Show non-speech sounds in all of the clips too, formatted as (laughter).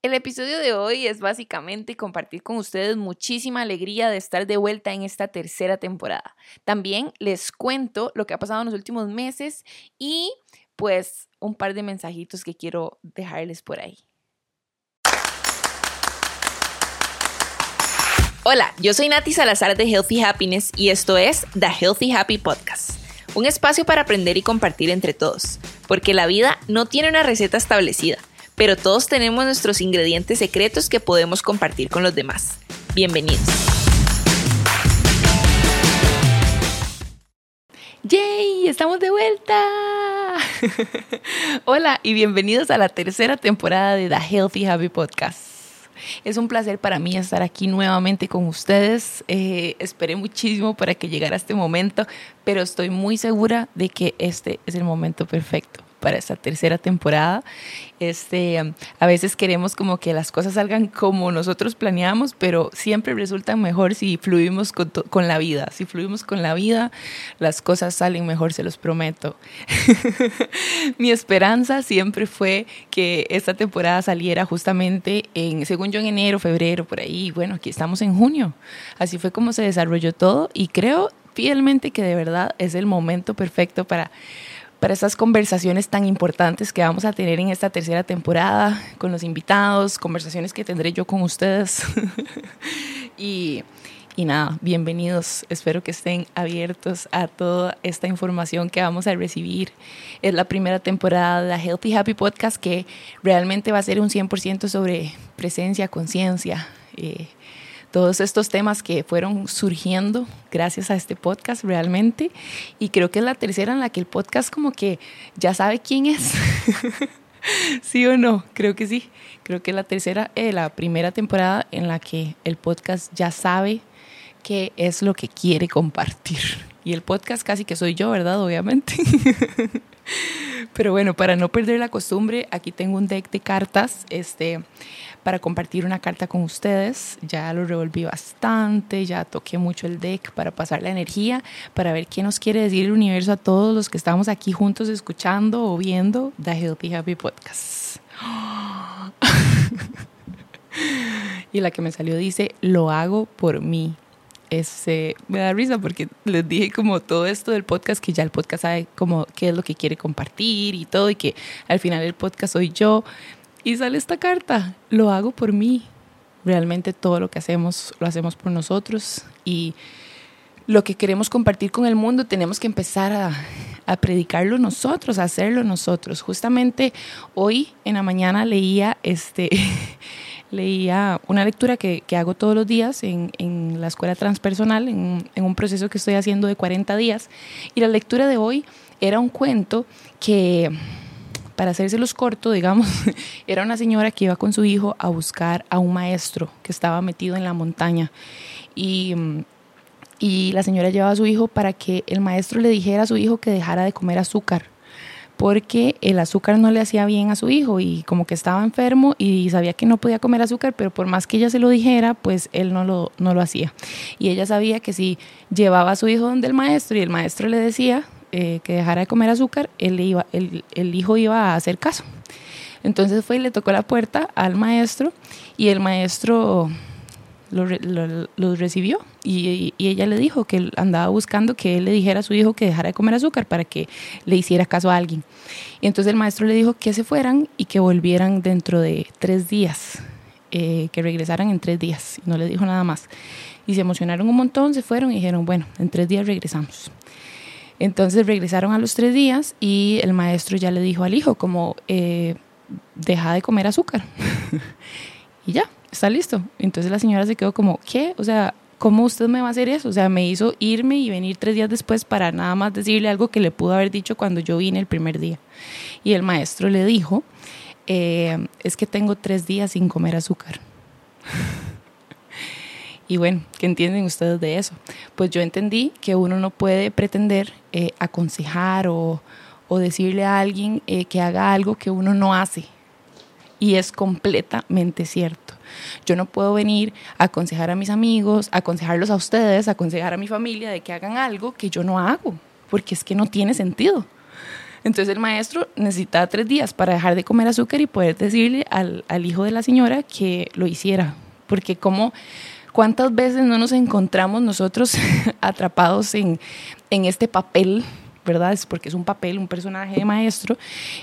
El episodio de hoy es básicamente compartir con ustedes muchísima alegría de estar de vuelta en esta tercera temporada. También les cuento lo que ha pasado en los últimos meses y pues un par de mensajitos que quiero dejarles por ahí. Hola, yo soy Nati Salazar de Healthy Happiness y esto es The Healthy Happy Podcast, un espacio para aprender y compartir entre todos, porque la vida no tiene una receta establecida pero todos tenemos nuestros ingredientes secretos que podemos compartir con los demás. Bienvenidos. ¡Yay! ¡Estamos de vuelta! (laughs) Hola y bienvenidos a la tercera temporada de The Healthy Happy Podcast. Es un placer para mí estar aquí nuevamente con ustedes. Eh, esperé muchísimo para que llegara este momento, pero estoy muy segura de que este es el momento perfecto para esta tercera temporada. Este, a veces queremos como que las cosas salgan como nosotros planeamos, pero siempre resultan mejor si fluimos con, con la vida. Si fluimos con la vida, las cosas salen mejor, se los prometo. (laughs) Mi esperanza siempre fue que esta temporada saliera justamente en, según yo, en enero, febrero, por ahí. Bueno, aquí estamos en junio. Así fue como se desarrolló todo y creo fielmente que de verdad es el momento perfecto para para estas conversaciones tan importantes que vamos a tener en esta tercera temporada con los invitados, conversaciones que tendré yo con ustedes. (laughs) y, y, nada, bienvenidos. Espero que estén abiertos a toda esta información que vamos a recibir. Es la primera temporada de la Healthy Happy Podcast que realmente va a ser un 100% sobre presencia, conciencia. Eh, todos estos temas que fueron surgiendo gracias a este podcast realmente. Y creo que es la tercera en la que el podcast como que ya sabe quién es. (laughs) ¿Sí o no? Creo que sí. Creo que es la tercera, eh, la primera temporada en la que el podcast ya sabe qué es lo que quiere compartir. Y el podcast casi que soy yo, ¿verdad? Obviamente. (laughs) Pero bueno, para no perder la costumbre, aquí tengo un deck de cartas. Este, para compartir una carta con ustedes. Ya lo revolví bastante, ya toqué mucho el deck para pasar la energía, para ver qué nos quiere decir el universo a todos los que estamos aquí juntos escuchando o viendo The Healthy Happy Podcast. (gasps) y la que me salió dice, lo hago por mí. Ese, me da risa porque les dije como todo esto del podcast, que ya el podcast sabe como qué es lo que quiere compartir y todo, y que al final el podcast soy yo. Y sale esta carta, lo hago por mí. Realmente todo lo que hacemos lo hacemos por nosotros y lo que queremos compartir con el mundo tenemos que empezar a, a predicarlo nosotros, a hacerlo nosotros. Justamente hoy en la mañana leía este (laughs) leía una lectura que, hago todos los días en, en la escuela transpersonal, en, en, un proceso que estoy haciendo de 40 días. Y la lectura de hoy era un cuento que para hacérselos corto, digamos, (laughs) era una señora que iba con su hijo a buscar a un maestro que estaba metido en la montaña. Y, y la señora llevaba a su hijo para que el maestro le dijera a su hijo que dejara de comer azúcar porque el azúcar no le hacía bien a su hijo y como que estaba enfermo y sabía que no podía comer azúcar, pero por más que ella se lo dijera, pues él no lo, no lo hacía. Y ella sabía que si llevaba a su hijo donde el maestro y el maestro le decía, eh, que dejara de comer azúcar, él iba, el, el hijo iba a hacer caso. Entonces fue y le tocó la puerta al maestro y el maestro lo, recibió y, ella le dijo que él andaba buscando que él le dijera a su hijo que dejara de comer azúcar para que le hiciera caso a alguien. Y entonces el maestro le dijo que se fueran y que volvieran dentro de tres días, eh, que regresaran en tres días. No le dijo nada más. Y se emocionaron un montón, se fueron y dijeron, bueno, en tres días regresamos. Entonces regresaron a los tres días y el maestro ya le dijo al hijo como, eh, deja de comer azúcar. (laughs) y ya, está listo. Entonces la señora se quedó como, ¿qué? O sea, ¿cómo usted me va a hacer eso? O sea, me hizo irme y venir tres días después para nada más decirle algo que le pudo haber dicho cuando yo vine el primer día. Y el maestro le dijo, eh, es que tengo tres días sin comer azúcar. (laughs) Y bueno, ¿qué entienden ustedes de eso? Pues yo entendí que uno no puede pretender eh, aconsejar o, decirle a alguien eh, que haga algo que uno no hace. Y es completamente cierto. Yo no puedo venir a aconsejar a mis amigos, aconsejarlos a ustedes, aconsejar a mi familia de que hagan algo que yo no hago, porque es que no tiene sentido. Entonces el maestro necesitaba tres días para dejar de comer azúcar y poder decirle al, al hijo de la señora que lo hiciera. Porque como cuántas veces no nos encontramos nosotros (laughs) atrapados en, en este papel ¿verdad? Es porque es un papel, un personaje de maestro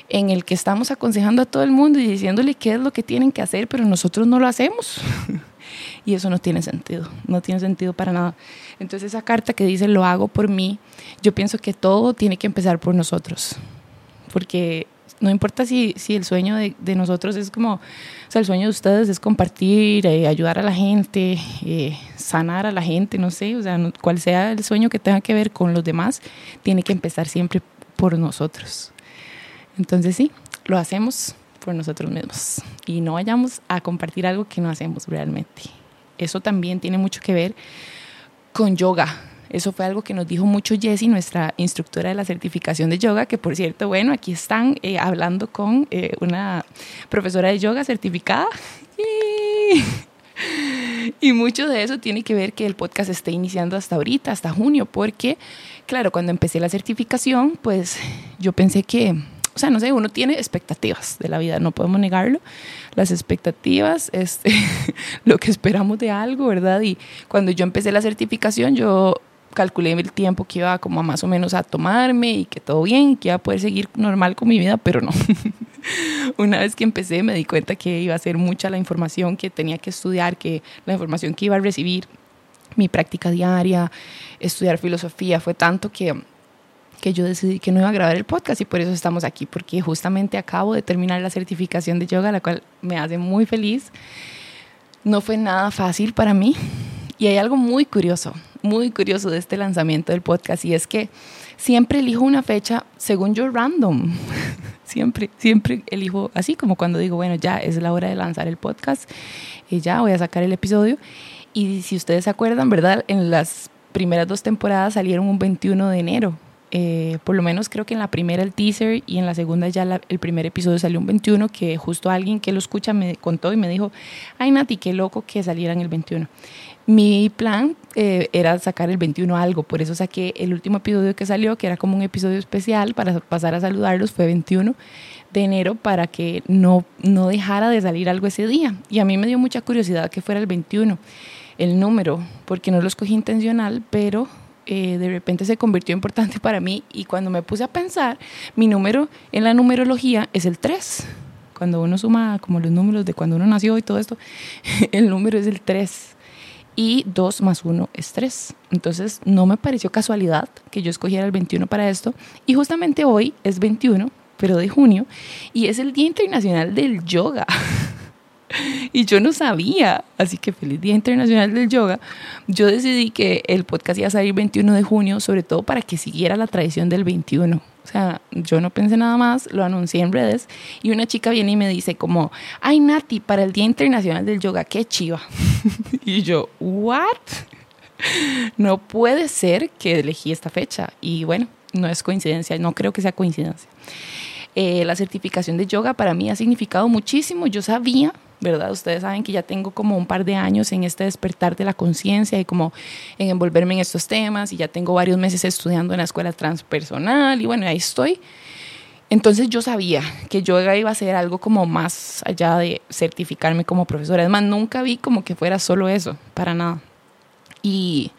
en el que estamos aconsejando a todo el mundo y diciéndole qué es lo que tienen que hacer, pero nosotros no lo hacemos. (laughs) y eso no tiene sentido, no tiene sentido para nada. Entonces esa carta que dice lo hago por mí, yo pienso que todo tiene que empezar por nosotros, porque no importa si, si el sueño de, de, nosotros es como, o sea, el sueño de ustedes es compartir, eh, ayudar a la gente, eh, sanar a la gente, no sé, o sea, cual sea el sueño que tenga que ver con los demás, tiene que empezar siempre por nosotros. Entonces sí, lo hacemos por nosotros mismos y no vayamos a compartir algo que no hacemos realmente. Eso también tiene mucho que ver con yoga. Eso fue algo que nos dijo mucho Jessie, nuestra instructora de la certificación de yoga, que por cierto, bueno, aquí están eh, hablando con eh, una profesora de yoga certificada. (laughs) Y mucho de eso tiene que ver que el podcast esté iniciando hasta ahorita, hasta junio, porque, claro, cuando empecé la certificación, pues yo pensé que o sea, no sé, uno tiene expectativas de la vida, no podemos negarlo. Las expectativas, este, (laughs) lo que esperamos de algo, ¿verdad? Y cuando yo empecé la certificación, yo calculé el tiempo que iba como más o menos a tomarme y que todo bien, que iba a poder seguir normal con mi vida, pero no. (laughs) Una vez que empecé me di cuenta que iba a ser mucha la información que tenía que estudiar, que la información que iba a recibir, mi práctica diaria, estudiar filosofía, fue tanto que que yo decidí que no iba a grabar el podcast y por eso estamos aquí, porque justamente acabo de terminar la certificación de yoga, la cual me hace muy feliz. No fue nada fácil para mí y hay algo muy curioso, muy curioso de este lanzamiento del podcast y es que siempre elijo una fecha, según yo, random. (laughs) siempre, siempre elijo así como cuando digo, bueno, ya es la hora de lanzar el podcast y ya voy a sacar el episodio. Y si ustedes se acuerdan, ¿verdad? En las primeras dos temporadas salieron un 21 de enero eh, por lo menos creo que en la primera el teaser y en la segunda ya el primer episodio salió un 21 que justo alguien que lo escucha me contó y me dijo, ay Nati, qué loco que salieran el 21. Mi plan eh, era sacar el 21 algo, por eso saqué el último episodio que salió, que era como un episodio especial para pasar a saludarlos, fue 21 de enero para que no, no dejara de salir algo ese día. Y a mí me dio mucha curiosidad que fuera el 21, el número, porque no lo escogí intencional, pero eh, de repente se convirtió importante para mí y cuando me puse a pensar, mi número en la numerología es el 3. Cuando uno suma como los números de cuando uno nació y todo esto, (laughs) el número es el 3 y 2 más 1 es 3. Entonces no me pareció casualidad que yo escogiera el 21 para esto y justamente hoy es 21, pero de junio y es el Día Internacional del Yoga. (laughs) y yo no sabía, así que feliz Día Internacional del Yoga. Yo decidí que el podcast iba a salir 21 de junio, sobre todo para que siguiera la tradición del 21. O sea, yo no pensé nada más, lo anuncié en redes y una chica viene y me dice como, ay Nati, para el Día Internacional del Yoga, qué chiva. (laughs) y yo, ¿what? No puede ser que elegí esta fecha. Y bueno, no es coincidencia, no creo que sea coincidencia. Eh, la certificación de yoga para mí ha significado muchísimo. Yo sabía ¿verdad? Ustedes saben que ya tengo como un par de años en este despertar de la conciencia y como en envolverme en estos temas y ya tengo varios meses estudiando en la escuela transpersonal y bueno, ahí estoy. Entonces yo sabía que yoga iba a ser algo como más allá de certificarme como profesora. Además, nunca vi como que fuera solo eso, para nada. Y,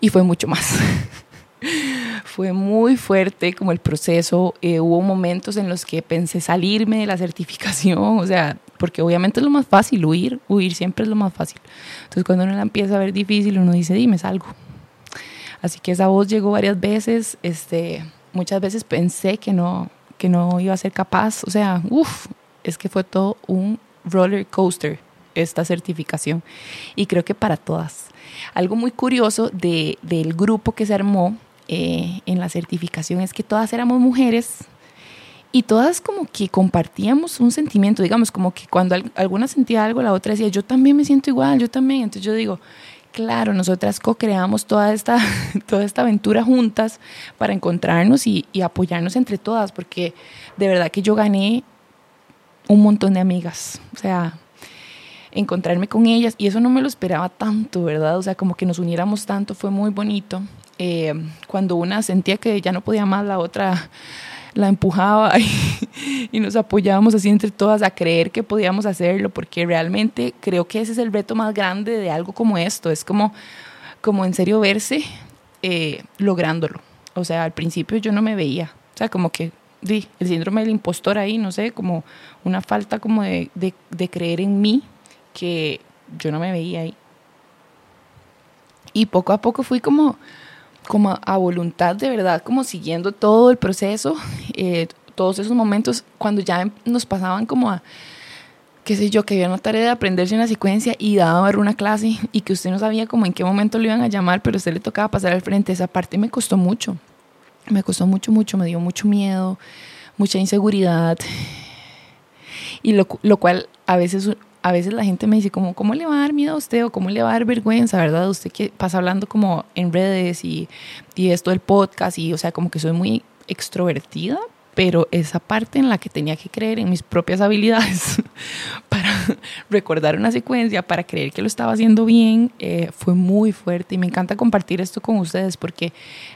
y fue mucho más. (laughs) fue muy fuerte como el proceso. Eh, hubo momentos en los que pensé salirme de la certificación, o sea, porque obviamente es lo más fácil, huir, huir siempre es lo más fácil. Entonces cuando uno la empieza a ver difícil, uno dice, dime, salgo. Así que esa voz llegó varias veces, este, muchas veces pensé que no, que no iba a ser capaz, o sea, uff, es que fue todo un roller coaster esta certificación y creo que para todas. Algo muy curioso de, del grupo que se armó eh, en la certificación es que todas éramos mujeres y todas como que compartíamos un sentimiento, digamos, como que cuando alguna sentía algo, la otra decía, yo también me siento igual, yo también. Entonces yo digo, claro, nosotras co-creamos toda esta, (laughs) toda esta aventura juntas para encontrarnos y, apoyarnos entre todas, porque de verdad que yo gané un montón de amigas, o sea, encontrarme con ellas y eso no me lo esperaba tanto, ¿verdad? O sea, como que nos uniéramos tanto, fue muy bonito. Eh, cuando una sentía que ya no podía más, la otra la empujaba (laughs) y, nos apoyábamos así entre todas a creer que podíamos hacerlo, porque realmente creo que ese es el reto más grande de algo como esto, es como, como en serio verse eh, lográndolo. O sea, al principio yo no me veía, o sea, como que di, el síndrome del impostor ahí, no sé, como una falta como de, de creer en mí que yo no me veía ahí. Y poco a poco fui como como a voluntad de verdad, como siguiendo todo el proceso, (laughs) eh, todos esos momentos, cuando ya nos pasaban como a, qué sé yo, que había una tarea de aprenderse una secuencia y daba una clase y que usted no sabía como en qué momento lo iban a llamar, pero a usted le tocaba pasar al frente. Esa parte me costó mucho, me costó mucho, mucho, me dio mucho miedo, mucha inseguridad. Y lo, lo cual a veces a veces la gente me dice como, ¿cómo le va a dar miedo a usted o cómo le va a dar vergüenza, verdad? Usted que pasa hablando como en redes y, y esto del podcast y, o sea, como que soy muy extrovertida, pero esa parte en la que tenía que creer en mis propias habilidades (laughs) para recordar una secuencia, para creer que lo estaba haciendo bien, eh, fue muy fuerte y me encanta compartir esto con ustedes porque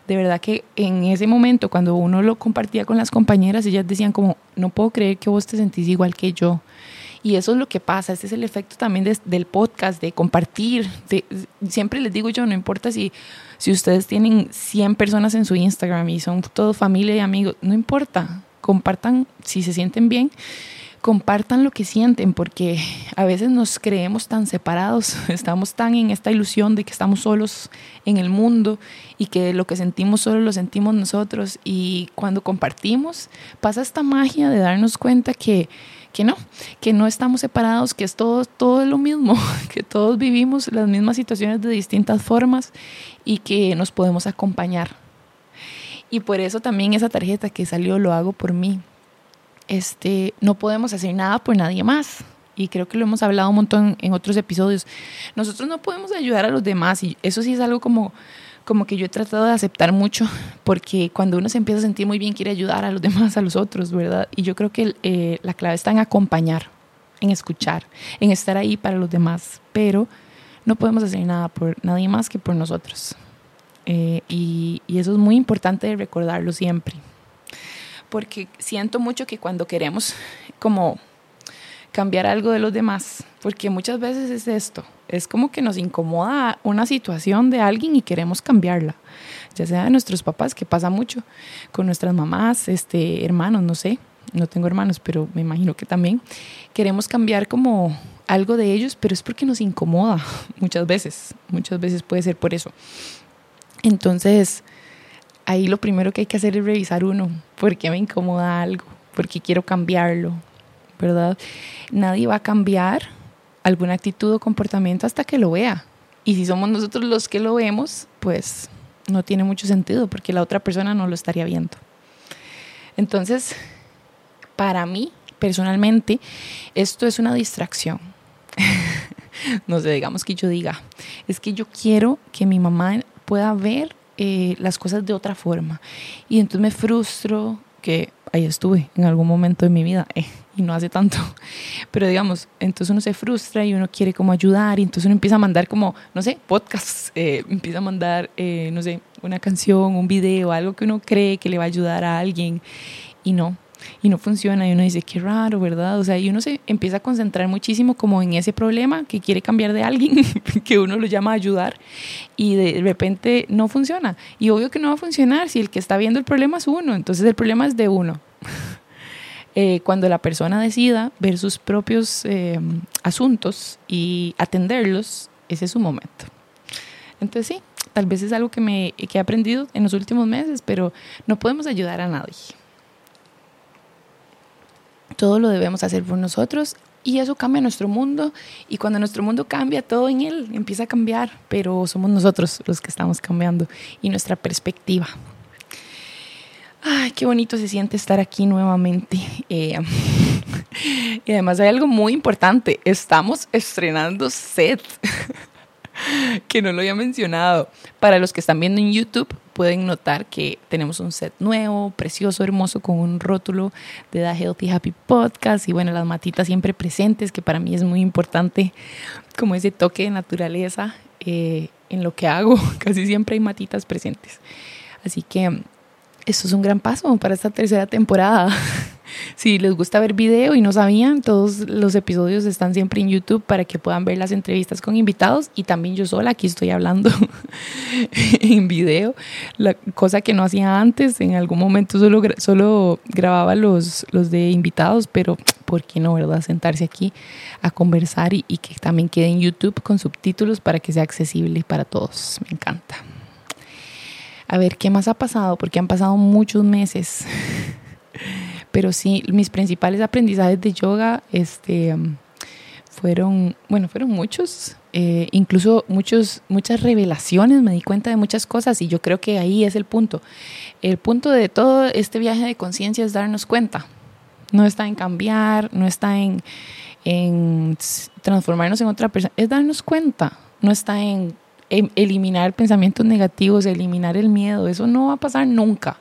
de verdad que en ese momento cuando uno lo compartía con las compañeras, ellas decían como, no puedo creer que vos te sentís igual que yo. Y eso es lo que pasa, este es el efecto también del podcast, de compartir. siempre les digo yo, no importa si, si ustedes tienen 100 personas en su Instagram y son todos familia y amigos, no importa, compartan si se sienten bien compartan lo que sienten, porque a veces nos creemos tan separados, (laughs) estamos tan en esta ilusión de que estamos solos en el mundo y que lo que sentimos solo lo sentimos nosotros. Y cuando compartimos, pasa esta magia de darnos cuenta que, que no, que no estamos separados, que es todo, todo lo mismo, (laughs) que todos vivimos las mismas situaciones de distintas formas y que nos podemos acompañar. Y por eso también esa tarjeta que salió lo hago por mí este, no podemos hacer nada por nadie más. Y creo que lo hemos hablado un montón en otros episodios. Nosotros no podemos ayudar a los demás y eso sí es algo como, como que yo he tratado de aceptar mucho (laughs) porque cuando uno se empieza a sentir muy bien quiere ayudar a los demás, a los otros, ¿verdad? Y yo creo que eh, la clave está en acompañar, en escuchar, en estar ahí para los demás, pero no podemos hacer nada por nadie más que por nosotros. Eh, y, y eso es muy importante recordarlo siempre porque siento mucho que cuando queremos como cambiar algo de los demás, porque muchas veces es esto, es como que nos incomoda una situación de alguien y queremos cambiarla, ya sea de nuestros papás, que pasa mucho, con nuestras mamás, este, hermanos, no sé, no tengo hermanos, pero me imagino que también queremos cambiar como algo de ellos, pero es porque nos incomoda (laughs) muchas veces, muchas veces puede ser por eso. Entonces, ahí lo primero que hay que hacer es revisar uno, por qué me incomoda algo, por qué quiero cambiarlo, ¿verdad? Nadie va a cambiar alguna actitud o comportamiento hasta que lo vea. Y si somos nosotros los que lo vemos, pues no tiene mucho sentido porque la otra persona no lo estaría viendo. Entonces, para mí, personalmente, esto es una distracción. (laughs) no sé, digamos que yo diga, es que yo quiero que mi mamá pueda ver eh, las cosas de otra forma. Y entonces me frustro que ahí estuve en algún momento de mi vida eh, y no hace tanto. (laughs) Pero digamos, entonces uno se frustra y uno quiere como ayudar y entonces uno empieza a mandar como, no sé, podcasts, (laughs) eh, empieza a mandar, no sé, una canción, un video, algo que uno cree que le va a ayudar a alguien y no y no funciona y uno dice, qué raro, ¿verdad? O sea, y uno se empieza a concentrar muchísimo como en ese problema que quiere cambiar de alguien, (laughs) que uno lo llama a ayudar y de repente no funciona. Y obvio que no va a funcionar si el que está viendo el problema es uno, entonces el problema es de uno. (laughs) Eh, cuando la persona decida ver sus propios eh, asuntos y atenderlos, ese es su momento. Entonces sí, tal vez es algo que, me, que he aprendido en los últimos meses, pero no podemos ayudar a nadie. Todo lo debemos hacer por nosotros y eso cambia nuestro mundo y cuando nuestro mundo cambia, todo en él empieza a cambiar, pero somos nosotros los que estamos cambiando y nuestra perspectiva. Ay, qué bonito se siente estar aquí nuevamente. Eh, (laughs) y además hay algo muy importante, estamos estrenando set. (laughs) (laughs) que no lo había mencionado. Para los que están viendo en YouTube, pueden notar que tenemos un set nuevo, precioso, hermoso, con un rótulo de The Healthy Happy Podcast y bueno, las matitas siempre presentes, que para mí es muy importante, como ese toque de naturaleza eh, en lo que hago. (laughs) Casi siempre hay matitas presentes. Así que esto es un gran paso para esta tercera temporada. (laughs) si les gusta ver video y no sabían, todos los episodios están siempre en YouTube para que puedan ver las entrevistas con invitados y también yo sola aquí estoy hablando (laughs) en video, la cosa que no hacía antes, en algún momento solo, solo grababa los, los de invitados, pero ¿por qué no, verdad? Sentarse aquí a conversar y, y que también quede en YouTube con subtítulos para que sea accesible para todos. Me encanta a ver qué más ha pasado, porque han pasado muchos meses. (laughs) Pero sí, mis principales aprendizajes de yoga este, fueron, bueno, fueron muchos, eh, incluso muchos, muchas revelaciones, me di cuenta de muchas cosas y yo creo que ahí es el punto. El punto de todo este viaje de conciencia es darnos cuenta. No está en cambiar, no está en, en transformarnos en otra persona, es darnos cuenta, no está en eliminar pensamientos negativos, eliminar el miedo, eso no va a pasar nunca,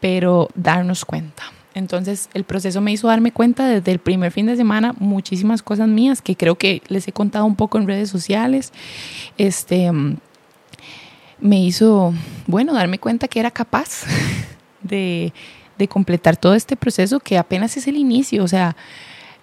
pero darnos cuenta. Entonces el proceso me hizo darme cuenta desde el primer fin de semana muchísimas cosas mías que creo que les he contado un poco en redes sociales. Este me hizo, bueno, darme cuenta que era capaz (laughs) de, de completar todo este proceso que apenas es el inicio, o sea,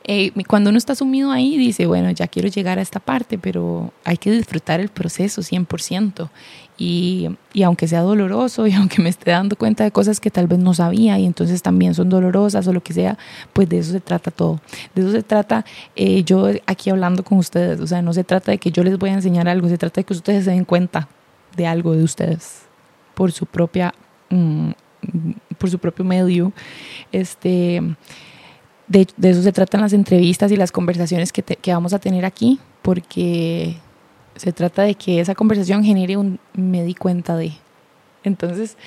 eh, cuando uno está sumido ahí, dice, bueno, ya quiero llegar a esta parte, pero hay que disfrutar el proceso 100%. Y, y aunque sea doloroso (laughs) y aunque me esté dando cuenta de cosas que tal vez no sabía y entonces también son dolorosas o lo que sea, pues de eso se trata todo. De eso se trata eh, yo aquí hablando con ustedes. O sea, no se trata de que yo les voy a enseñar algo, se trata de que ustedes se den cuenta de algo de ustedes por su propia, mm, por su propio medio. Este de, eso se tratan las entrevistas y las conversaciones que, que, vamos a tener aquí, porque se trata de que esa conversación genere un me di cuenta de. Entonces,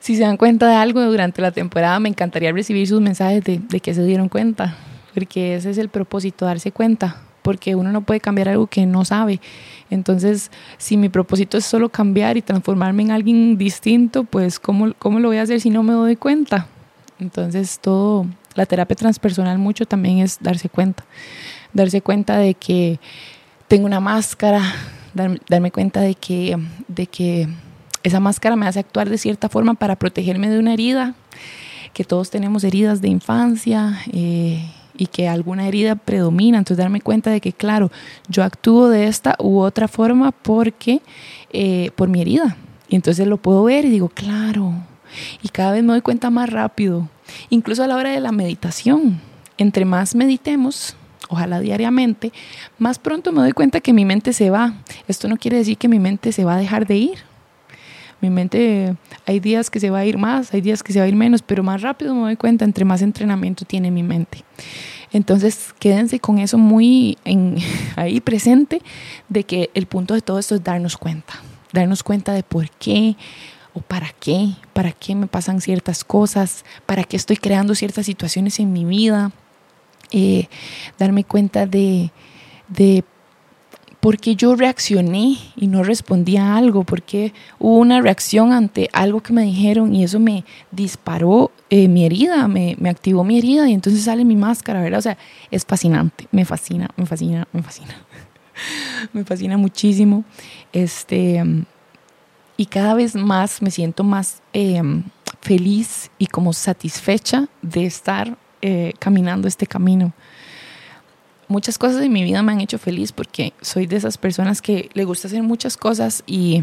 si se dan cuenta de algo durante la temporada, me encantaría recibir sus mensajes de, de que se dieron cuenta, porque ese es el propósito, darse cuenta, porque uno no puede cambiar algo que no sabe. Entonces, si mi propósito es solo cambiar y transformarme en alguien distinto, pues ¿cómo, cómo lo voy a hacer si no me doy cuenta? Entonces, todo, la terapia transpersonal mucho también es darse cuenta, darse cuenta de que tengo una máscara, darme cuenta de que, de que esa máscara me hace actuar de cierta forma para protegerme de una herida, que todos tenemos heridas de infancia eh, y que alguna herida predomina, entonces darme cuenta de que, claro, yo actúo de esta u otra forma porque, eh, por mi herida. Y entonces lo puedo ver y digo, claro, y cada vez me doy cuenta más rápido, incluso a la hora de la meditación. Entre más meditemos, ojalá diariamente, más pronto me doy cuenta que mi mente se va. Esto no quiere decir que mi mente se va a dejar de ir. Mi mente, hay días que se va a ir más, hay días que se va a ir menos, pero más rápido me doy cuenta entre más entrenamiento tiene mi mente. Entonces, quédense con eso muy (laughs) ahí presente de que el punto de todo esto es darnos cuenta, darnos cuenta de por qué o para qué, para qué me pasan ciertas cosas, para qué estoy creando ciertas situaciones en mi vida, eh, darme cuenta de, de por qué yo reaccioné y no respondí a algo, porque hubo una reacción ante algo que me dijeron y eso me disparó eh, mi herida, me, me, activó mi herida y entonces sale mi máscara, ¿verdad? O sea, es fascinante, me fascina, me fascina, me fascina. (laughs) me fascina muchísimo. Este, y cada vez más me siento más em, feliz y como satisfecha de estar eh, caminando este camino. Muchas cosas en mi vida me han hecho feliz porque soy de esas personas que le gusta hacer muchas cosas y,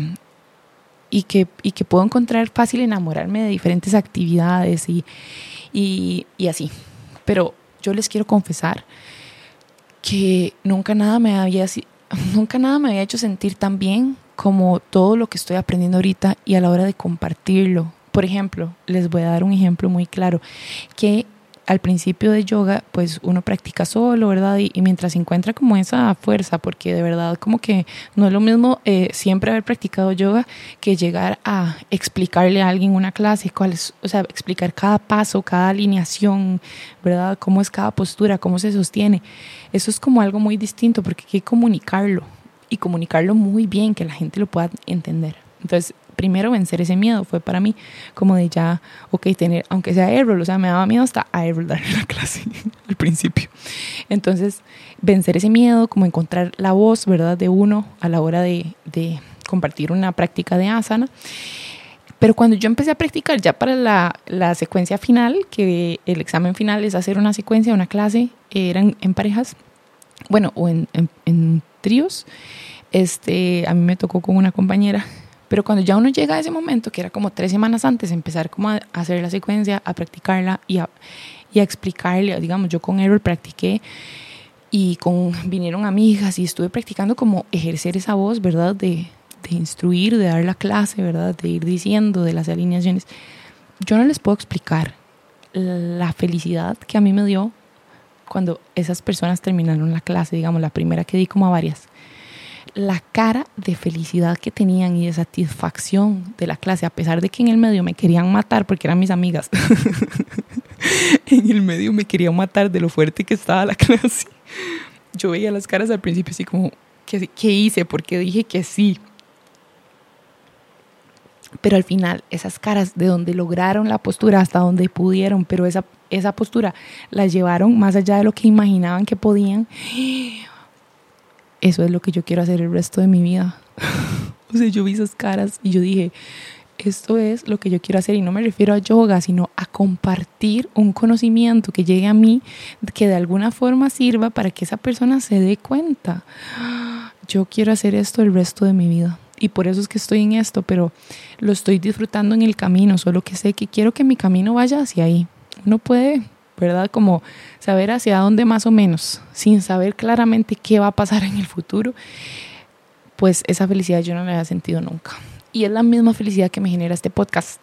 y, que, y que puedo encontrar fácil enamorarme de diferentes actividades y, y, y así. Pero yo les quiero confesar que nunca nada me había, (laughs) nunca nada me había hecho sentir tan bien como todo lo que estoy aprendiendo ahorita y a la hora de compartirlo. Por ejemplo, les voy a dar un ejemplo muy claro, que al principio de yoga, pues uno practica solo, ¿verdad? Y, mientras encuentra como esa fuerza, porque de verdad como que no es lo mismo eh, siempre haber practicado yoga que llegar a explicarle a alguien una clase, cuál es, o sea, explicar cada paso, cada alineación, ¿verdad? Cómo es cada postura, cómo se sostiene. Eso es como algo muy distinto porque hay que comunicarlo, y comunicarlo muy bien, que la gente lo pueda entender. Entonces, primero vencer ese miedo fue para mí como de ya, ok, tener, aunque sea airball, o sea, me daba miedo hasta airball dar la clase (laughs) al principio. Entonces, vencer ese miedo, como encontrar la voz, ¿verdad?, de uno a la hora de, de compartir una práctica de asana. Pero cuando yo empecé a practicar ya para la, la, secuencia final, que el examen final es hacer una secuencia, una clase, eran en parejas, bueno, o en, en, tríos, este, a mí me tocó con una compañera. Pero cuando ya uno llega a ese momento, que era como tres semanas antes, empezar como a hacer la secuencia, a practicarla y a, y a explicarle, digamos, yo con Errol practiqué y con, vinieron amigas y estuve practicando como ejercer esa voz, ¿verdad? De, de instruir, de dar la clase, ¿verdad? De ir diciendo de las alineaciones. Yo no les puedo explicar la felicidad que a mí me dio cuando esas personas terminaron la clase, digamos, la primera que di como a varias la cara de felicidad que tenían y de satisfacción de la clase, a pesar de que en el medio me querían matar porque eran mis amigas. (laughs) en el medio me querían matar de lo fuerte que estaba la (laughs) clase. Yo veía las caras al principio así como, ¿qué, qué hice? Porque dije que sí. Pero al final, esas caras de donde lograron la postura hasta donde pudieron, pero esa, esa postura la llevaron más allá de lo que imaginaban que podían eso es lo que yo quiero hacer el resto de mi vida. (laughs) o sea, yo vi esas caras y yo dije, esto es lo que yo quiero hacer y no me refiero a yoga, sino a compartir un conocimiento que llegue a mí, que de alguna forma sirva para que esa persona se dé cuenta. (gasps) Yo quiero hacer esto el resto de mi vida y por eso es que estoy en esto, pero lo estoy disfrutando en el camino, solo que sé que quiero que mi camino vaya hacia ahí. Uno puede ¿verdad? Como saber hacia dónde más o menos, sin saber claramente qué va a pasar en el futuro, pues esa felicidad yo no la había sentido nunca. Y es la misma felicidad que me genera este podcast,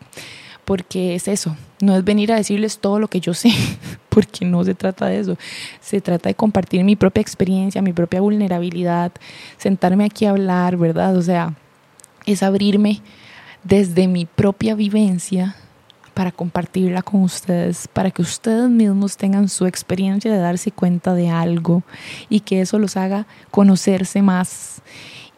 porque es eso, no es venir a decirles todo lo que yo sé, (laughs) porque no se trata de eso, se trata de compartir mi propia experiencia, mi propia vulnerabilidad, sentarme aquí a hablar, ¿verdad? O sea, es abrirme desde mi propia vivencia para compartirla con ustedes, para que ustedes mismos tengan su experiencia de darse cuenta de algo y que eso los haga conocerse más.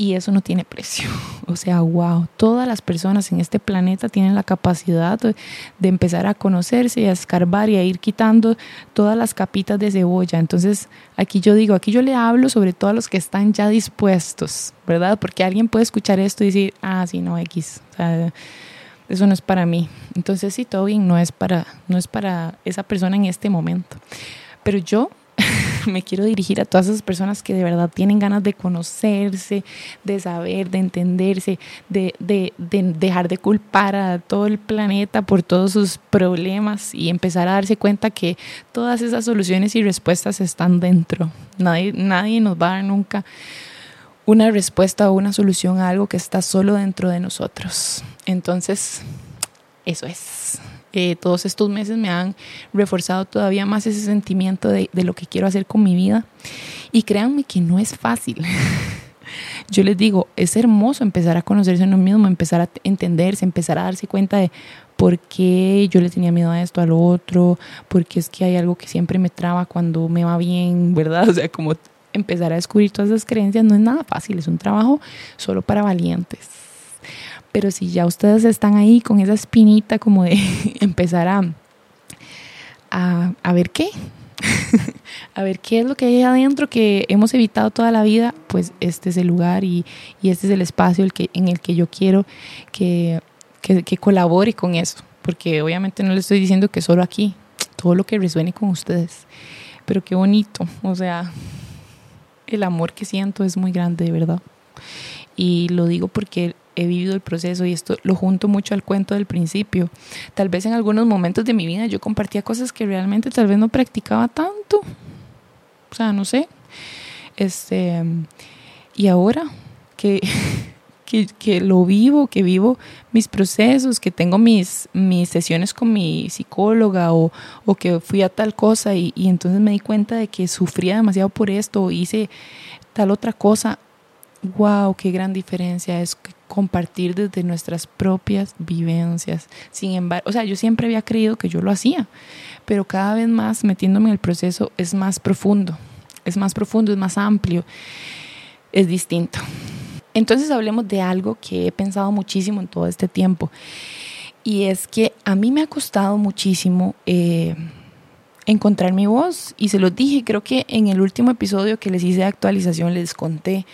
Y eso no tiene precio. (laughs) O sea, wow, todas las personas en este planeta tienen la capacidad de empezar a conocerse y a escarbar y a ir quitando todas las capitas de cebolla. Entonces, aquí yo digo, aquí yo le hablo sobre todos los que están ya dispuestos, ¿verdad? Porque alguien puede escuchar esto y decir, ah, sí, no, X. O sea, eso no es para mí. Entonces sí, todo bien, no es para, no es para esa persona en este momento. Pero yo (laughs) me quiero dirigir a todas esas personas que de verdad tienen ganas de conocerse, de saber, de entenderse, de, de, de, dejar de culpar a todo el planeta por todos sus problemas y empezar a darse cuenta que todas esas soluciones y respuestas están dentro. Nadie, nadie nos va a dar nunca una respuesta o una solución a algo que está solo dentro de nosotros. Entonces, eso es. Eh, todos estos meses me han reforzado todavía más ese sentimiento de, lo que quiero hacer con mi vida. Y créanme que no es fácil. (laughs) Yo les digo, es hermoso empezar a conocerse a uno mismo, empezar a entenderse, empezar a darse cuenta de por qué yo le tenía miedo a esto, a lo otro, porque es que hay algo que siempre me traba cuando me va bien, (laughs) ¿verdad? O sea, como empezar a descubrir todas esas creencias no es nada fácil, es un trabajo solo para valientes. Pero si ya ustedes están ahí con esa espinita como de (laughs) empezar a, a, ver qué, (laughs) a ver qué es lo que hay adentro que hemos evitado toda la vida, pues este es el lugar y, y este es el espacio el que, en el que yo quiero que, que, que colabore con eso. Porque obviamente no le estoy diciendo que solo aquí, todo lo que resuene con ustedes. Pero qué bonito, o sea, el amor que siento es muy grande, de verdad. Y lo digo porque he vivido el proceso y esto lo junto mucho al cuento del principio. Tal vez en algunos momentos de mi vida yo compartía cosas que realmente tal vez no practicaba tanto. O sea, no sé. Este, y ahora que (laughs) que, lo vivo, que vivo mis procesos, que tengo mis, mis sesiones con mi psicóloga o, o que fui a tal cosa y, y, entonces me di cuenta de que sufría demasiado por esto hice tal otra cosa. ¡Wow! ¡Qué gran diferencia es compartir desde nuestras propias vivencias! Sin embargo, o sea, yo siempre había creído que yo lo hacía, pero cada vez más metiéndome en el proceso es más profundo, es más profundo, es más amplio, es distinto. Entonces hablemos de algo que he pensado muchísimo en todo este tiempo. Y es que a mí me ha costado muchísimo eh, encontrar mi voz. Y se lo dije, creo que en el último episodio que les hice de actualización les conté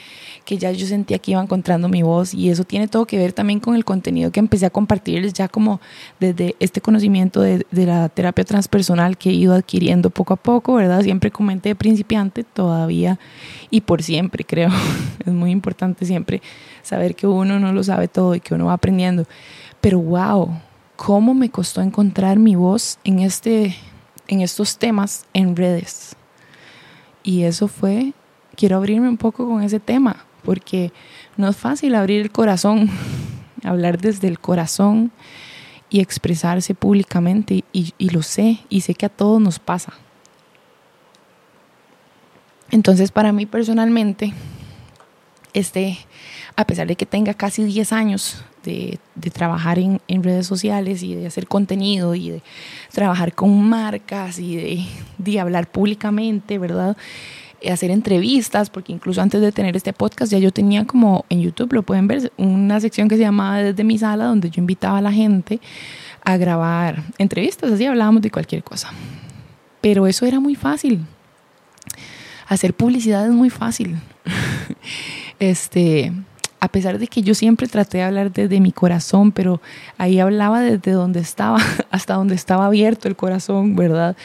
que ya yo sentía que iba encontrando mi voz y eso tiene todo que ver también con el contenido que empecé a compartirles ya como desde este conocimiento de, de la terapia transpersonal que he ido adquiriendo poco a poco, ¿verdad? Siempre comenté de principiante todavía y por siempre, creo. (laughs) es muy importante siempre saber que uno no lo sabe todo y que uno va aprendiendo. Pero wow, cómo me costó encontrar mi voz en este en estos temas en redes. Y eso fue, quiero abrirme un poco con ese tema, porque no es fácil abrir el corazón, (laughs) hablar desde el corazón y expresarse públicamente, y, lo sé, y sé que a todos nos pasa. Entonces, para mí personalmente, este, a pesar de que tenga casi 10 años de, trabajar en, redes sociales y de hacer contenido y de trabajar con marcas y de, hablar públicamente, ¿verdad? Hacer entrevistas, porque incluso antes de tener este podcast ya yo tenía como en YouTube, lo pueden ver, una sección que se llamaba Desde mi sala, donde yo invitaba a la gente a grabar entrevistas, así hablábamos de cualquier cosa. Pero eso era muy fácil. Hacer publicidad es muy fácil. (laughs) este, a pesar de que yo siempre traté de hablar desde mi corazón, pero ahí hablaba desde donde estaba, (laughs) hasta donde estaba abierto el corazón, ¿verdad?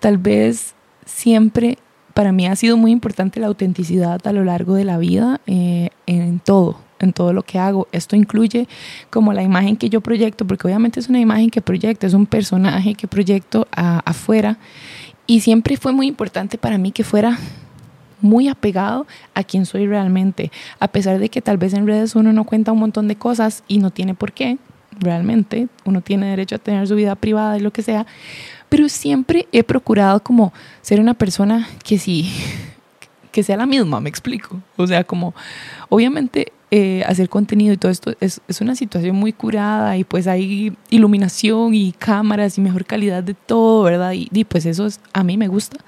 Tal vez siempre para mí ha sido muy importante la autenticidad a lo largo de la vida, eh, en todo, en todo lo que hago. Esto incluye como la imagen que yo proyecto, porque obviamente es una imagen que proyecto, es un personaje que proyecto afuera. Y siempre fue muy importante para mí que fuera muy apegado a quien soy realmente, a pesar de que tal vez en redes uno no cuenta un montón de cosas y no tiene por qué, realmente, uno tiene derecho a tener su vida privada y lo que sea, pero siempre he procurado como ser una persona que sí, (laughs) que sea la misma, me explico, o sea, como obviamente eh, hacer contenido y todo esto es, es, una situación muy curada y pues hay iluminación y cámaras y mejor calidad de todo, ¿verdad? Y, pues eso es, a mí me gusta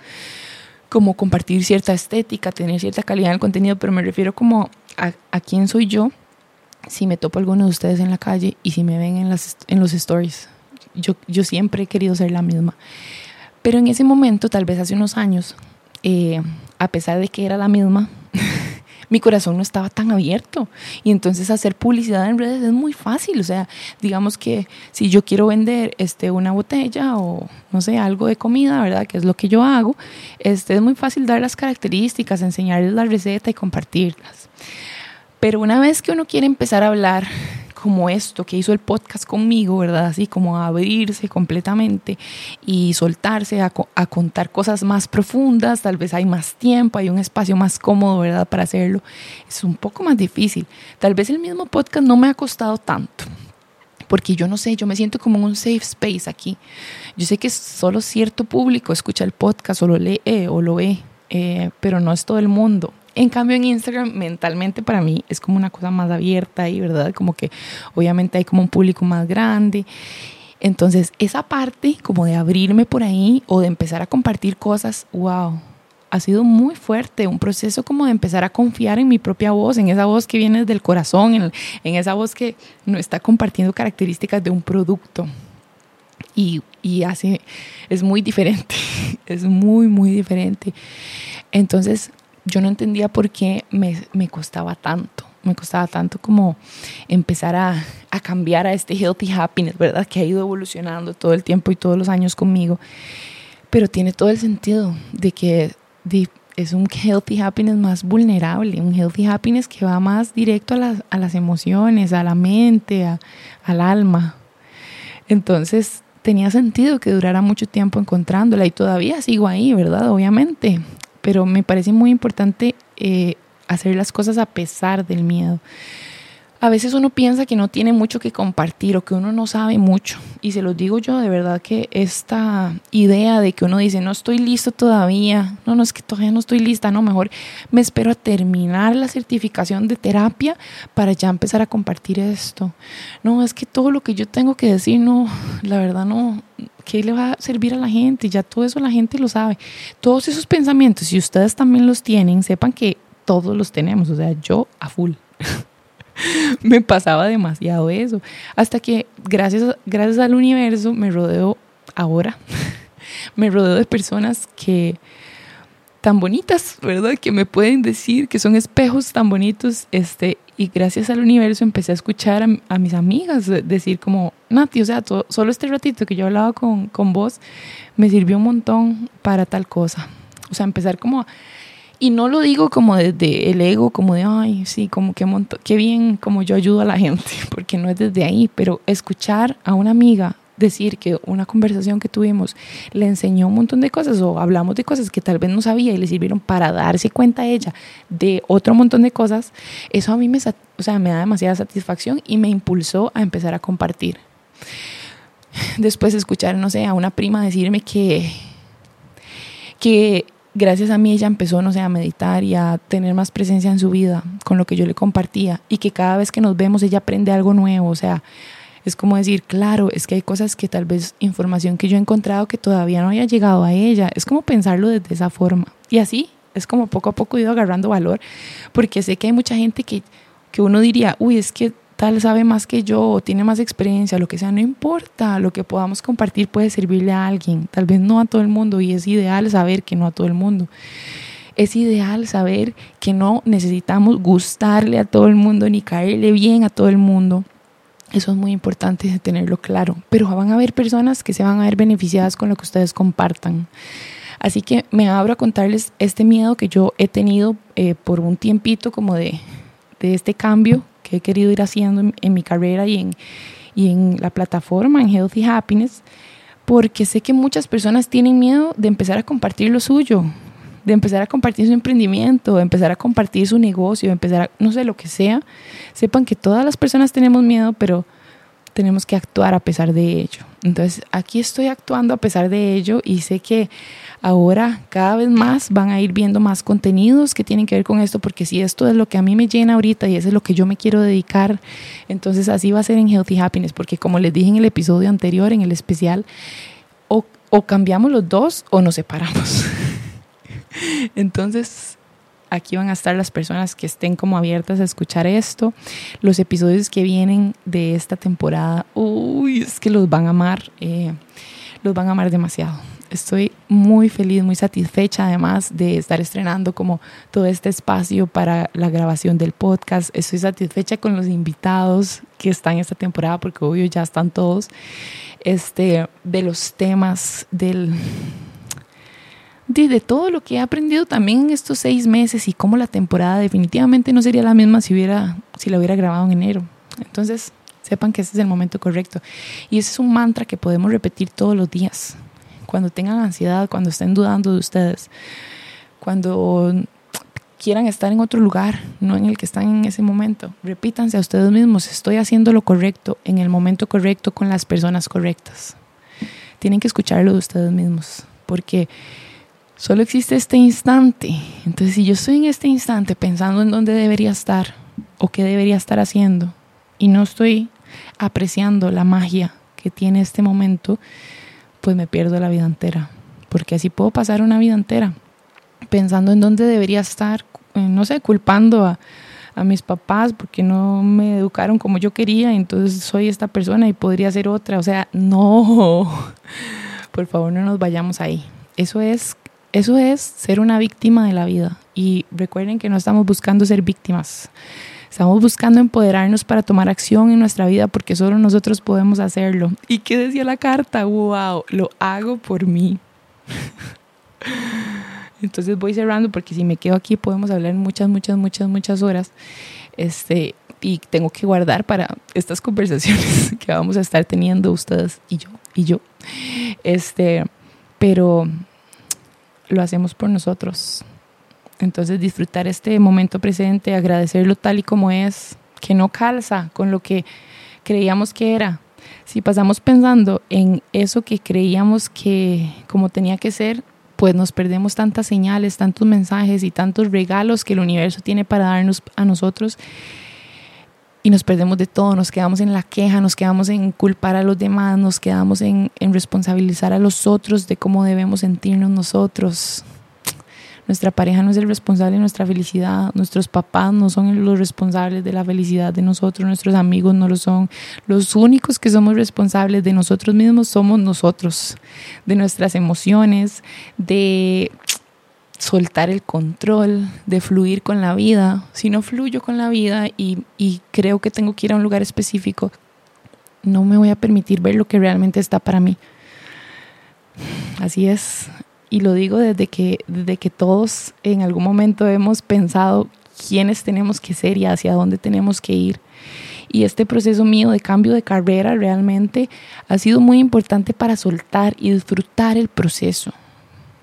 como compartir cierta estética, tener cierta calidad en el contenido, pero me refiero como a, a quién soy yo si me topo alguno de ustedes en la calle y si me ven en, las, en los stories. Yo, yo siempre he querido ser la misma. Pero en ese momento, tal vez hace unos años, eh, a pesar de que era la misma, (laughs) mi corazón no estaba tan abierto. Y entonces hacer publicidad en redes es muy fácil. O sea, digamos que si yo quiero vender este, una botella o no sé, algo de comida, ¿verdad? Que es lo que yo hago, este, es muy fácil dar las características, enseñarles la receta y compartirlas. Pero una vez que uno quiere empezar a hablar como esto que hizo el podcast conmigo, ¿verdad? Así como abrirse completamente y soltarse a, contar cosas más profundas, tal vez hay más tiempo, hay un espacio más cómodo, ¿verdad? Para hacerlo. Es un poco más difícil. Tal vez el mismo podcast no me ha costado tanto. Porque yo no sé, yo me siento como en un safe space aquí. Yo sé que solo cierto público escucha el podcast o lo lee o lo ve, eh, pero no es todo el mundo. En cambio, en Instagram, mentalmente para mí es como una cosa más abierta y, ¿verdad? Como que obviamente hay como un público más grande. Entonces, esa parte como de abrirme por ahí o de empezar a compartir cosas, wow, ha sido muy fuerte, un proceso como de empezar a confiar en mi propia voz, en esa voz que viene del corazón, en, en esa voz que no está compartiendo características de un producto. Y, y hace, es muy diferente, (laughs) es muy, muy diferente. Entonces, yo no entendía por qué me, me costaba tanto me costaba tanto como empezar a, a, cambiar a este healthy happiness, ¿verdad? Que ha ido evolucionando todo el tiempo y todos los años conmigo. Pero tiene todo el sentido de que es un healthy happiness más vulnerable, un healthy happiness que va más directo a las, a las emociones, a la mente, a, al alma. Entonces tenía sentido que durara mucho tiempo encontrándola y todavía sigo ahí, ¿verdad? Obviamente pero me parece muy importante eh, hacer las cosas a pesar del miedo. A veces uno piensa que no tiene mucho que compartir o que uno no sabe mucho. Y se los digo yo, de verdad que esta idea de que uno dice, no estoy listo todavía, no, no es que todavía no estoy lista, no, mejor me espero a terminar la certificación de terapia para ya empezar a compartir esto. No, es que todo lo que yo tengo que decir, no, la verdad no, ¿qué le va a servir a la gente? Ya todo eso la gente lo sabe. Todos esos pensamientos, si ustedes también los tienen, sepan que todos los tenemos, o sea, yo a full. (laughs) me pasaba demasiado eso. Hasta que gracias, gracias al universo me rodeo ahora, (laughs) me rodeo de personas que, tan bonitas, ¿verdad? Que me pueden decir que son espejos tan bonitos, este, y gracias al universo empecé a escuchar a, mis amigas decir como, Nati, o sea, solo este ratito que yo hablaba con, con vos me sirvió un montón para tal cosa. O sea, empezar como, y no lo digo como desde el ego, como de, ay, sí, como que monto, qué bien como yo ayudo a la gente, (laughs) porque no es desde ahí, pero escuchar a una amiga decir que una conversación que tuvimos le enseñó un montón de cosas o hablamos de cosas que tal vez no sabía y le sirvieron para darse cuenta a ella de otro montón de cosas, eso a mí me, o sea, me da demasiada satisfacción y me impulsó a empezar a compartir. Después escuchar, no sé, a una prima decirme que, que gracias a mí ella empezó, no sé, a meditar y a tener más presencia en su vida con lo que yo le compartía y que cada vez que nos vemos ella aprende algo nuevo, o sea, es como decir, claro, es que hay cosas que tal vez información que yo he encontrado que todavía no había llegado a ella. Es como pensarlo desde esa forma. Y así es como poco a poco he ido agarrando valor, porque sé que hay mucha gente que, que uno diría, uy, es que tal sabe más que yo o tiene más experiencia, lo que sea, no importa, lo que podamos compartir puede servirle a alguien, tal vez no a todo el mundo y es ideal saber que no a todo el mundo. Es ideal saber que no necesitamos gustarle a todo el mundo ni caerle bien a todo el mundo eso es muy importante tenerlo claro. Pero van a haber personas que se van a ver beneficiadas con lo que ustedes compartan. Así que me abro a contarles este miedo que yo he tenido eh, por un tiempito como de, de, este cambio que he querido ir haciendo en, mi carrera y en, y en la plataforma, en Healthy Happiness, porque sé que muchas personas tienen miedo de empezar a compartir lo suyo, de empezar a compartir su emprendimiento, de empezar a compartir su negocio, de empezar a, no sé, lo que sea, sepan que todas las personas tenemos miedo, pero tenemos que actuar a pesar de ello. Entonces, aquí estoy actuando a pesar de ello y sé que ahora cada vez más van a ir viendo más contenidos que tienen que ver con esto, porque si esto es lo que a mí me llena ahorita y eso es lo que yo me quiero dedicar, entonces así va a ser en Healthy Happiness, porque como les dije en el episodio anterior, en el especial, o, o cambiamos los dos o nos separamos. (laughs) Entonces, aquí van a estar las personas que estén como abiertas a escuchar esto. Los episodios que vienen de esta temporada, uy, es que los van a amar, eh, los van a amar demasiado. Estoy muy feliz, muy satisfecha además de estar estrenando como todo este espacio para la grabación del podcast. Estoy satisfecha con los invitados que están esta temporada porque obvio ya están todos. Este, de los temas del de, todo lo que he aprendido también en estos seis meses y cómo la temporada definitivamente no sería la misma si, hubiera, si la hubiera grabado en enero. Entonces, sepan que ese es el momento correcto. Y ese es un mantra que podemos repetir todos los días. Cuando tengan ansiedad, cuando estén dudando de ustedes, cuando quieran estar en otro lugar, no en el que están en ese momento. Repítanse a ustedes mismos, estoy haciendo lo correcto, en el momento correcto, con las personas correctas. Tienen que escucharlo de ustedes mismos, porque Solo existe este instante. Entonces, si yo estoy en este instante pensando en dónde debería estar o qué debería estar haciendo y no estoy apreciando la magia que tiene este momento, pues me pierdo la vida entera. Porque así puedo pasar una vida entera pensando en dónde debería estar, eh, no sé, culpando a, a mis papás porque no me educaron como yo quería, entonces soy esta persona y podría ser otra. O sea, no, (laughs) por favor no nos vayamos ahí. Eso es eso es ser una víctima de la vida. Y recuerden que no estamos buscando ser víctimas. Estamos buscando empoderarnos para tomar acción en nuestra vida porque solo nosotros podemos hacerlo. ¿Y qué decía la carta? ¡Wow! Lo hago por mí. (laughs) Entonces voy cerrando porque si me quedo aquí podemos hablar muchas, muchas, muchas, muchas horas. Este, y tengo que guardar para estas conversaciones (laughs) que vamos a estar teniendo ustedes y yo y yo. Este, pero lo hacemos por nosotros. Entonces disfrutar este momento presente, agradecerlo tal y como es, que no calza con lo que creíamos que era. Si pasamos pensando en eso que creíamos que como tenía que ser, pues nos perdemos tantas señales, tantos mensajes y tantos regalos que el universo tiene para darnos a nosotros y nos perdemos de todo, nos quedamos en la queja, nos quedamos en culpar a los demás, nos quedamos en, responsabilizar a los otros de cómo debemos sentirnos nosotros. Nuestra pareja no es el responsable de nuestra felicidad, nuestros papás no son los responsables de la felicidad de nosotros, nuestros amigos no lo son. Los únicos que somos responsables de nosotros mismos somos nosotros, de nuestras emociones, de soltar el control, de fluir con la vida. Si no fluyo con la vida y, y creo que tengo que ir a un lugar específico, no me voy a permitir ver lo que realmente está para mí. Así es. Y lo digo desde que, desde que todos en algún momento hemos pensado quiénes tenemos que ser y hacia dónde tenemos que ir. Y este proceso mío de cambio de carrera realmente ha sido muy importante para soltar y disfrutar el proceso.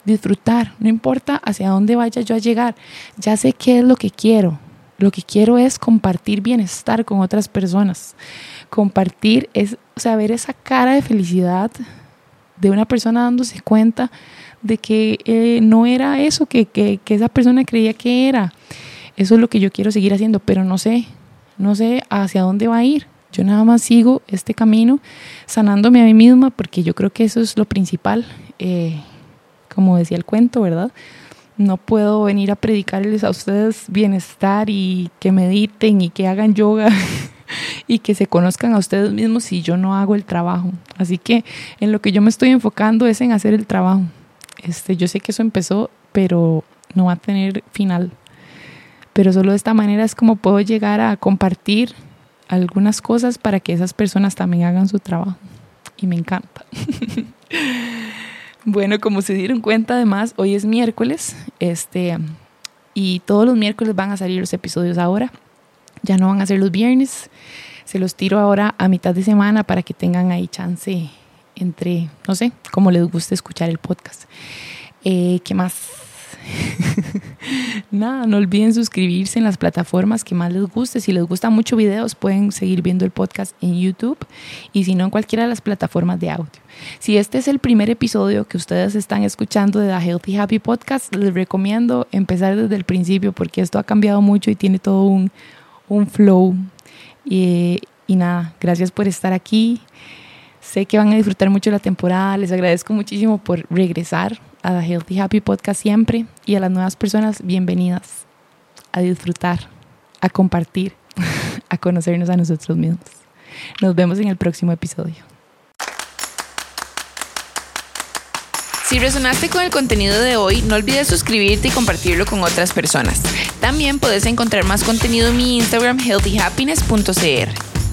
Disfrutar, no importa hacia dónde vaya yo a llegar, ya sé qué es lo que quiero. Lo que quiero es compartir bienestar con otras personas. Compartir es saber esa cara de felicidad de una persona dándose cuenta de que eh, no era eso que, que, que esa persona creía que era. Eso es lo que yo quiero seguir haciendo, pero no sé, no sé hacia dónde va a ir. Yo nada más sigo este camino sanándome a mí misma porque yo creo que eso es lo principal. Eh, como decía el cuento, ¿verdad? No puedo venir a predicarles a ustedes bienestar y que mediten y que hagan yoga (laughs) y que se conozcan a ustedes mismos si yo no hago el trabajo. Así que en lo que yo me estoy enfocando es en hacer el trabajo. Este, yo sé que eso empezó, pero no va a tener final pero solo de esta manera es como puedo llegar a compartir algunas cosas para que esas personas también hagan su trabajo. Y me encanta. (laughs) bueno, como se dieron cuenta, además, hoy es miércoles, este, y todos los miércoles van a salir los episodios ahora. Ya no van a ser los viernes. Se los tiro ahora a mitad de semana para que tengan ahí chance entre, no sé, como les guste escuchar el podcast. Eh, ¿Qué más? (laughs) Nada, no olviden suscribirse en las plataformas que más les guste. Si les gustan mucho videos, pueden seguir viendo el podcast en YouTube y si no, en cualquiera de las plataformas de audio. Si este es el primer episodio que ustedes están escuchando de The Healthy Happy Podcast, les recomiendo empezar desde el principio porque esto ha cambiado mucho y tiene todo un, un flow. Y, y nada, gracias por estar aquí. Sé que van a disfrutar mucho la temporada. Les agradezco muchísimo por regresar a The Healthy Happy Podcast siempre y a las nuevas personas, bienvenidas a disfrutar, a compartir, (laughs) a conocernos a nosotros mismos. Nos vemos en el próximo episodio. Si resonaste con el contenido de hoy, no olvides suscribirte y compartirlo con otras personas. También puedes encontrar más contenido en mi Instagram healthyhappiness.cr.